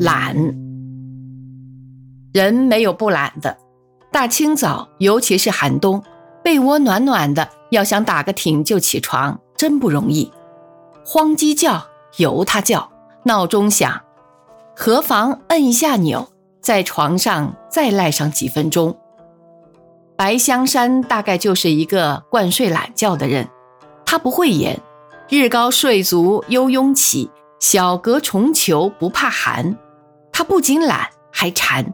懒。人没有不懒的，大清早，尤其是寒冬，被窝暖暖的，要想打个挺就起床，真不容易。慌鸡叫，由他叫；闹钟响，何妨摁一下钮，在床上再赖上几分钟。白香山大概就是一个惯睡懒觉的人，他不会演。日高睡足悠慵起，小阁重裘不怕寒。他不仅懒，还馋。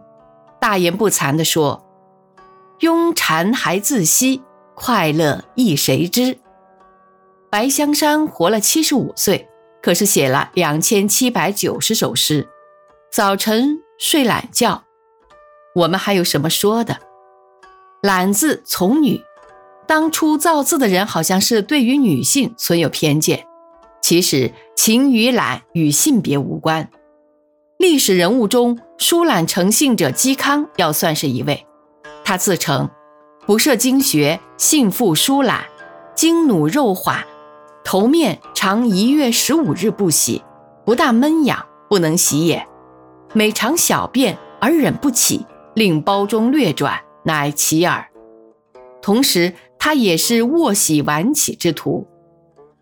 大言不惭地说：“庸馋还自惜，快乐亦谁知？”白香山活了七十五岁，可是写了两千七百九十首诗。早晨睡懒觉，我们还有什么说的？懒字从女。当初造字的人好像是对于女性存有偏见，其实勤与懒与性别无关。历史人物中，疏懒成性者嵇康要算是一位。他自称不涉经学，性复疏懒，经努肉缓，头面常一月十五日不洗，不大闷痒，不能洗也。每尝小便而忍不起，令包中略转，乃其耳。同时。他也是卧洗晚起之徒，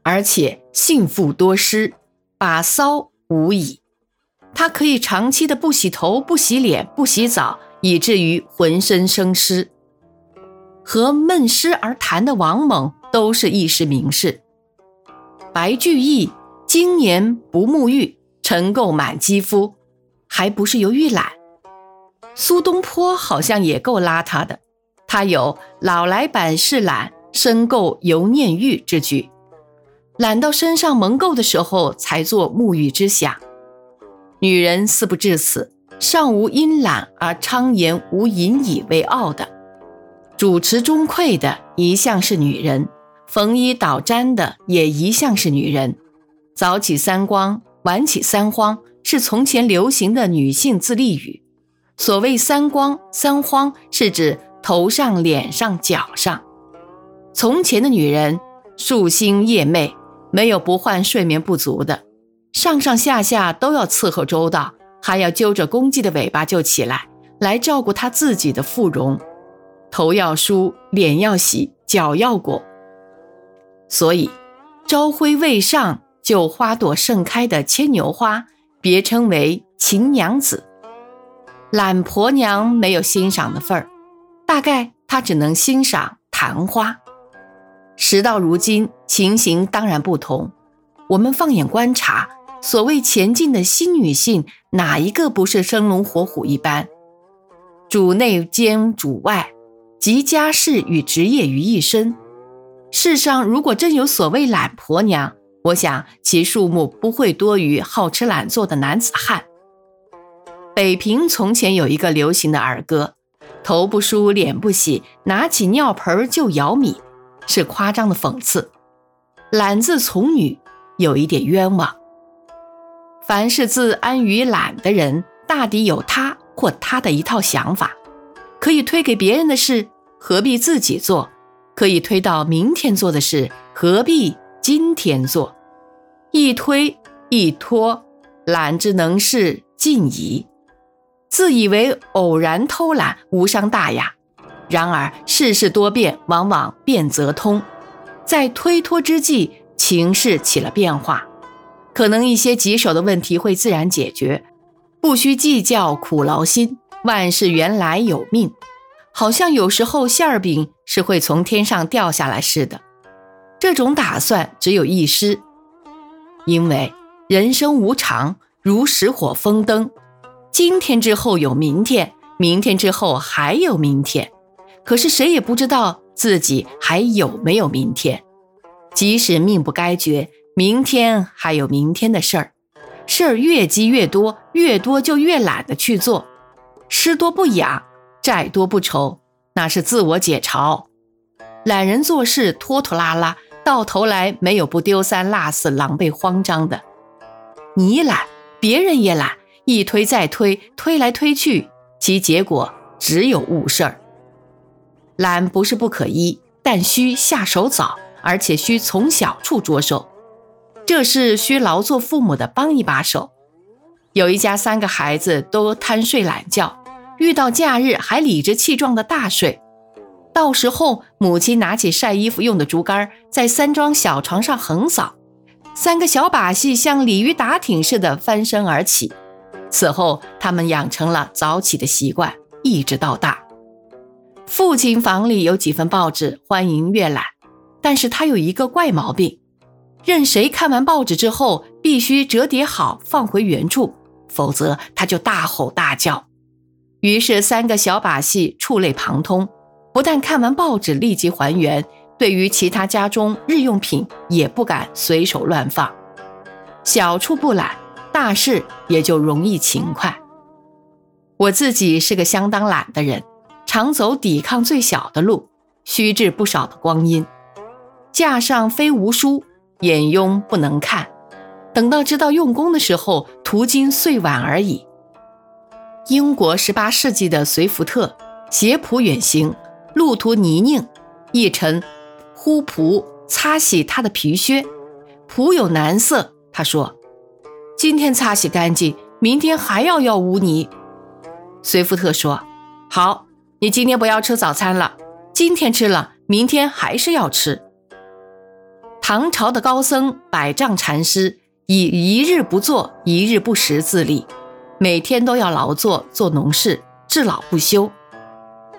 而且性复多湿，把骚无已。他可以长期的不洗头、不洗脸、不洗澡，以至于浑身生湿。和闷湿而谈的王猛都是一时名士。白居易今年不沐浴，尘垢满肌肤，还不是由于懒。苏东坡好像也够邋遢的。他有“老来百事懒，身垢犹念玉”之句，懒到身上蒙垢的时候才做沐浴之想。女人似不至此，尚无因懒而昌言无隐以为傲的。主持中馈的一向是女人，缝衣捣毡的也一向是女人。早起三光，晚起三荒，是从前流行的女性自立语。所谓三光三荒，是指。头上、脸上、脚上，从前的女人夙兴夜寐，没有不患睡眠不足的，上上下下都要伺候周到，还要揪着公鸡的尾巴就起来，来照顾她自己的妇容，头要梳，脸要洗，脚要裹。所以，朝晖未上就花朵盛开的牵牛花，别称为秦娘子。懒婆娘没有欣赏的份儿。大概她只能欣赏昙花。时到如今，情形当然不同。我们放眼观察，所谓前进的新女性，哪一个不是生龙活虎一般？主内兼主外，集家事与职业于一身。世上如果真有所谓懒婆娘，我想其数目不会多于好吃懒做的男子汉。北平从前有一个流行的儿歌。头不梳，脸不洗，拿起尿盆就舀米，是夸张的讽刺。懒字从女，有一点冤枉。凡是自安于懒的人，大抵有他或他的一套想法。可以推给别人的事，何必自己做？可以推到明天做的事，何必今天做？一推一拖，懒之能事尽矣。自以为偶然偷懒无伤大雅，然而世事多变，往往变则通。在推脱之际，情势起了变化，可能一些棘手的问题会自然解决，不需计较苦劳心。万事原来有命，好像有时候馅儿饼是会从天上掉下来似的。这种打算只有一失，因为人生无常，如石火风灯。今天之后有明天，明天之后还有明天，可是谁也不知道自己还有没有明天。即使命不该绝，明天还有明天的事儿，事儿越积越多，越多就越懒得去做。失多不养，债多不愁，那是自我解嘲。懒人做事拖拖拉拉，到头来没有不丢三落四、狼狈慌张的。你懒，别人也懒。一推再推，推来推去，其结果只有误事儿。懒不是不可医，但需下手早，而且需从小处着手。这是需劳作父母的帮一把手。有一家三个孩子都贪睡懒觉，遇到假日还理直气壮的大睡。到时候，母亲拿起晒衣服用的竹竿，在三张小床上横扫，三个小把戏像鲤鱼打挺似的翻身而起。此后，他们养成了早起的习惯，一直到大。父亲房里有几份报纸，欢迎阅览，但是他有一个怪毛病，任谁看完报纸之后，必须折叠好放回原处。否则他就大吼大叫，于是三个小把戏触类旁通，不但看完报纸立即还原，对于其他家中日用品也不敢随手乱放。小处不懒，大事也就容易勤快。我自己是个相当懒的人，常走抵抗最小的路，虚掷不少的光阴。架上非无书，眼庸不能看。等到知道用功的时候，途经岁晚而已。英国十八世纪的随福特携仆远行，路途泥泞，一尘呼仆擦洗他的皮靴，仆有难色。他说：“今天擦洗干净，明天还要要污泥。”随福特说：“好，你今天不要吃早餐了，今天吃了，明天还是要吃。”唐朝的高僧百丈禅师。以一日不做，一日不食自立，每天都要劳作做农事，至老不休。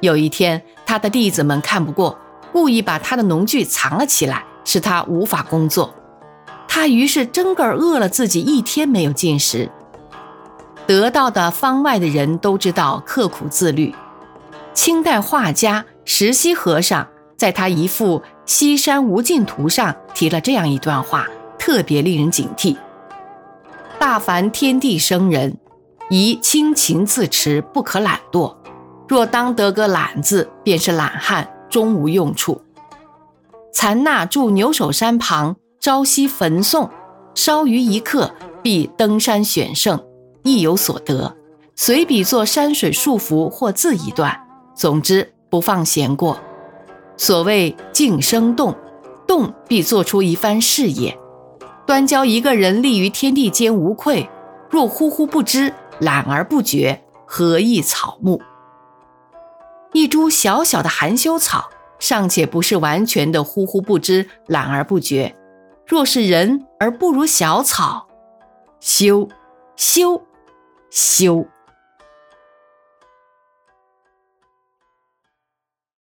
有一天，他的弟子们看不过，故意把他的农具藏了起来，使他无法工作。他于是真个儿饿了自己一天没有进食。得到的方外的人都知道刻苦自律。清代画家石溪和尚在他一幅《西山无尽图》上提了这样一段话。特别令人警惕。大凡天地生人，宜清勤自持，不可懒惰。若当得个懒字，便是懒汉，终无用处。残那住牛首山旁，朝夕焚诵，稍余一刻，必登山选胜，亦有所得。随笔作山水束缚或字一段，总之不放闲过。所谓静生动，动必做出一番事业。端教一个人立于天地间无愧，若忽忽不知，懒而不觉，何益草木？一株小小的含羞草，尚且不是完全的忽忽不知、懒而不觉，若是人而不如小草，羞羞羞！